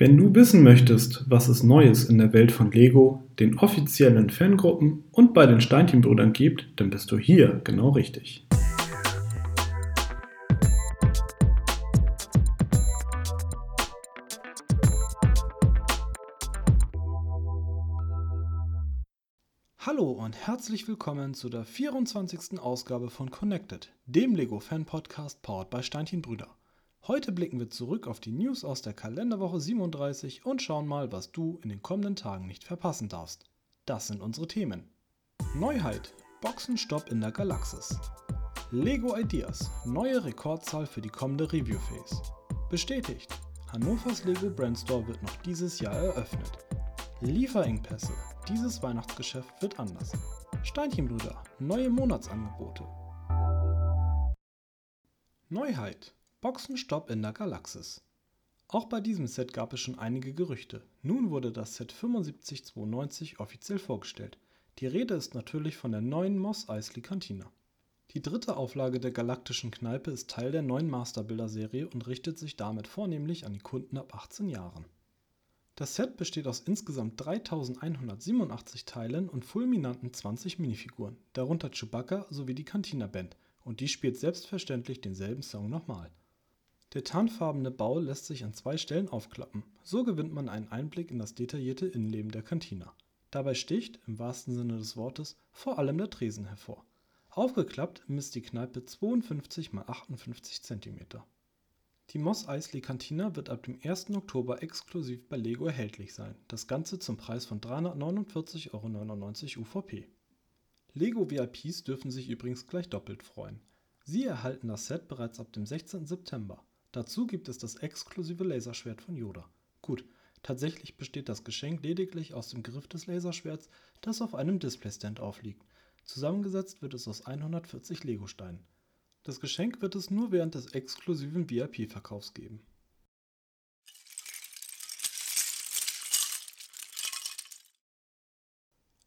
Wenn du wissen möchtest, was es Neues in der Welt von Lego, den offiziellen Fangruppen und bei den Steinchenbrüdern gibt, dann bist du hier genau richtig. Hallo und herzlich willkommen zu der 24. Ausgabe von Connected, dem Lego Fan Podcast powered by Steinchenbrüder. Heute blicken wir zurück auf die News aus der Kalenderwoche 37 und schauen mal, was du in den kommenden Tagen nicht verpassen darfst. Das sind unsere Themen. Neuheit: Boxenstopp in der Galaxis. Lego Ideas: Neue Rekordzahl für die kommende Review Phase. Bestätigt: Hannovers Lego Brandstore wird noch dieses Jahr eröffnet. Lieferengpässe: Dieses Weihnachtsgeschäft wird anders. Steinchenbrüder: Neue Monatsangebote. Neuheit: Boxenstopp in der Galaxis. Auch bei diesem Set gab es schon einige Gerüchte. Nun wurde das Set 7592 offiziell vorgestellt. Die Rede ist natürlich von der neuen Moss Eisley Cantina. Die dritte Auflage der galaktischen Kneipe ist Teil der neuen Masterbilder-Serie und richtet sich damit vornehmlich an die Kunden ab 18 Jahren. Das Set besteht aus insgesamt 3187 Teilen und fulminanten 20 Minifiguren, darunter Chewbacca sowie die Cantina Band, und die spielt selbstverständlich denselben Song nochmal. Der tarnfarbene Bau lässt sich an zwei Stellen aufklappen, so gewinnt man einen Einblick in das detaillierte Innenleben der Kantina. Dabei sticht, im wahrsten Sinne des Wortes, vor allem der Tresen hervor. Aufgeklappt misst die Kneipe 52 x 58 cm. Die Moss Eisley Cantina wird ab dem 1. Oktober exklusiv bei Lego erhältlich sein, das Ganze zum Preis von 349,99 Euro UVP. Lego VIPs dürfen sich übrigens gleich doppelt freuen. Sie erhalten das Set bereits ab dem 16. September. Dazu gibt es das exklusive Laserschwert von Yoda. Gut, tatsächlich besteht das Geschenk lediglich aus dem Griff des Laserschwerts, das auf einem Displaystand aufliegt. Zusammengesetzt wird es aus 140 Lego-Steinen. Das Geschenk wird es nur während des exklusiven VIP-Verkaufs geben.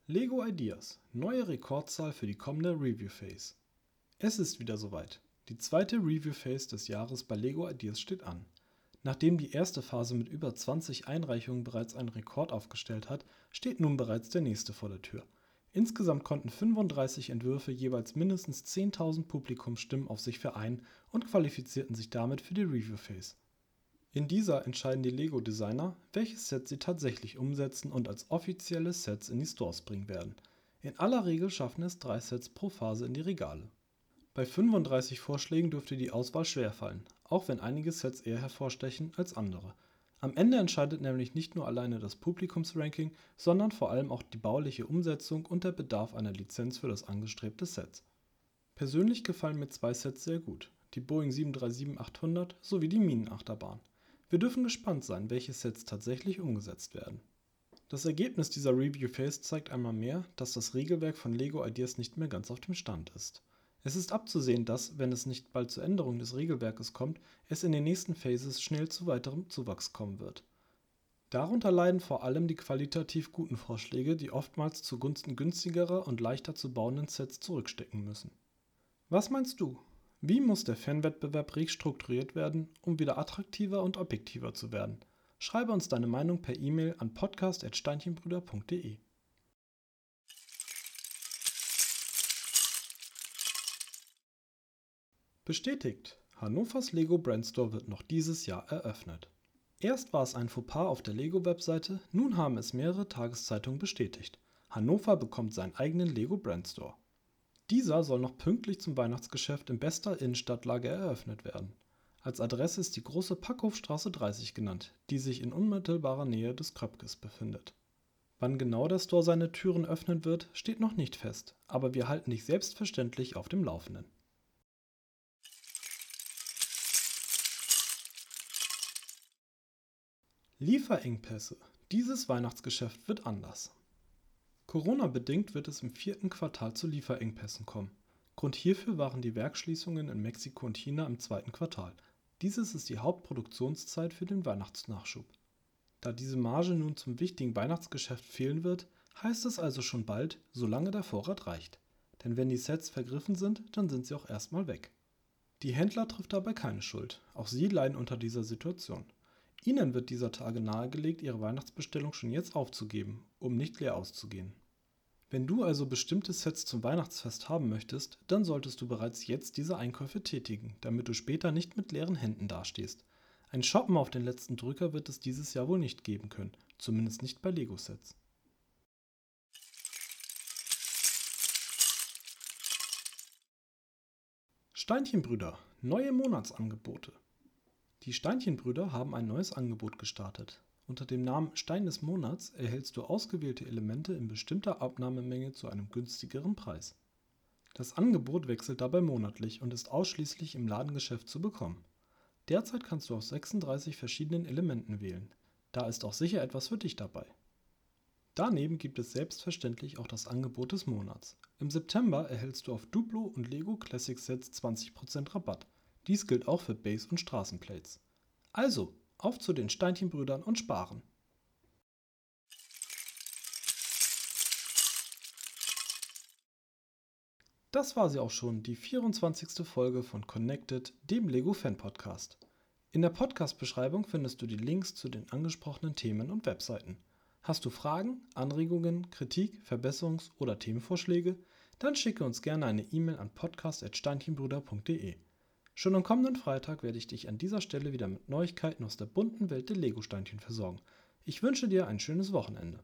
Lego Ideas. Neue Rekordzahl für die kommende Review Phase. Es ist wieder soweit. Die zweite Review-Phase des Jahres bei Lego Ideas steht an. Nachdem die erste Phase mit über 20 Einreichungen bereits einen Rekord aufgestellt hat, steht nun bereits der nächste vor der Tür. Insgesamt konnten 35 Entwürfe jeweils mindestens 10.000 Publikumsstimmen auf sich vereinen und qualifizierten sich damit für die Review Phase. In dieser entscheiden die Lego-Designer, welches Set sie tatsächlich umsetzen und als offizielle Sets in die Stores bringen werden. In aller Regel schaffen es drei Sets pro Phase in die Regale. Bei 35 Vorschlägen dürfte die Auswahl schwerfallen, auch wenn einige Sets eher hervorstechen als andere. Am Ende entscheidet nämlich nicht nur alleine das Publikumsranking, sondern vor allem auch die bauliche Umsetzung und der Bedarf einer Lizenz für das angestrebte Set. Persönlich gefallen mir zwei Sets sehr gut, die Boeing 737-800 sowie die Minenachterbahn. Wir dürfen gespannt sein, welche Sets tatsächlich umgesetzt werden. Das Ergebnis dieser Review Phase zeigt einmal mehr, dass das Regelwerk von Lego Ideas nicht mehr ganz auf dem Stand ist. Es ist abzusehen, dass, wenn es nicht bald zur Änderung des Regelwerkes kommt, es in den nächsten Phases schnell zu weiterem Zuwachs kommen wird. Darunter leiden vor allem die qualitativ guten Vorschläge, die oftmals zugunsten günstigerer und leichter zu bauenden Sets zurückstecken müssen. Was meinst du? Wie muss der Fanwettbewerb restrukturiert werden, um wieder attraktiver und objektiver zu werden? Schreibe uns deine Meinung per E-Mail an podcast.steinchenbrüder.de. Bestätigt! Hannovers Lego Brandstore wird noch dieses Jahr eröffnet. Erst war es ein Fauxpas auf der Lego-Webseite, nun haben es mehrere Tageszeitungen bestätigt. Hannover bekommt seinen eigenen Lego Brandstore. Dieser soll noch pünktlich zum Weihnachtsgeschäft in bester Innenstadtlage eröffnet werden. Als Adresse ist die große Packhofstraße 30 genannt, die sich in unmittelbarer Nähe des Kröpkes befindet. Wann genau der Store seine Türen öffnen wird, steht noch nicht fest, aber wir halten dich selbstverständlich auf dem Laufenden. Lieferengpässe. Dieses Weihnachtsgeschäft wird anders. Corona-bedingt wird es im vierten Quartal zu Lieferengpässen kommen. Grund hierfür waren die Werksschließungen in Mexiko und China im zweiten Quartal. Dieses ist die Hauptproduktionszeit für den Weihnachtsnachschub. Da diese Marge nun zum wichtigen Weihnachtsgeschäft fehlen wird, heißt es also schon bald, solange der Vorrat reicht. Denn wenn die Sets vergriffen sind, dann sind sie auch erstmal weg. Die Händler trifft dabei keine Schuld. Auch sie leiden unter dieser Situation. Ihnen wird dieser Tage nahegelegt, Ihre Weihnachtsbestellung schon jetzt aufzugeben, um nicht leer auszugehen. Wenn du also bestimmte Sets zum Weihnachtsfest haben möchtest, dann solltest du bereits jetzt diese Einkäufe tätigen, damit du später nicht mit leeren Händen dastehst. Ein Shoppen auf den letzten Drücker wird es dieses Jahr wohl nicht geben können, zumindest nicht bei Lego-Sets. Steinchenbrüder, neue Monatsangebote. Die Steinchenbrüder haben ein neues Angebot gestartet. Unter dem Namen Stein des Monats erhältst du ausgewählte Elemente in bestimmter Abnahmemenge zu einem günstigeren Preis. Das Angebot wechselt dabei monatlich und ist ausschließlich im Ladengeschäft zu bekommen. Derzeit kannst du aus 36 verschiedenen Elementen wählen. Da ist auch sicher etwas für dich dabei. Daneben gibt es selbstverständlich auch das Angebot des Monats. Im September erhältst du auf Duplo und Lego Classic Sets 20% Rabatt. Dies gilt auch für Base und Straßenplates. Also, auf zu den Steinchenbrüdern und sparen. Das war sie auch schon, die 24. Folge von Connected, dem Lego Fan Podcast. In der Podcast-Beschreibung findest du die Links zu den angesprochenen Themen und Webseiten. Hast du Fragen, Anregungen, Kritik, Verbesserungs- oder Themenvorschläge? Dann schicke uns gerne eine E-Mail an podcast.steinchenbrüder.de. Schon am kommenden Freitag werde ich dich an dieser Stelle wieder mit Neuigkeiten aus der bunten Welt der Lego-Steinchen versorgen. Ich wünsche dir ein schönes Wochenende.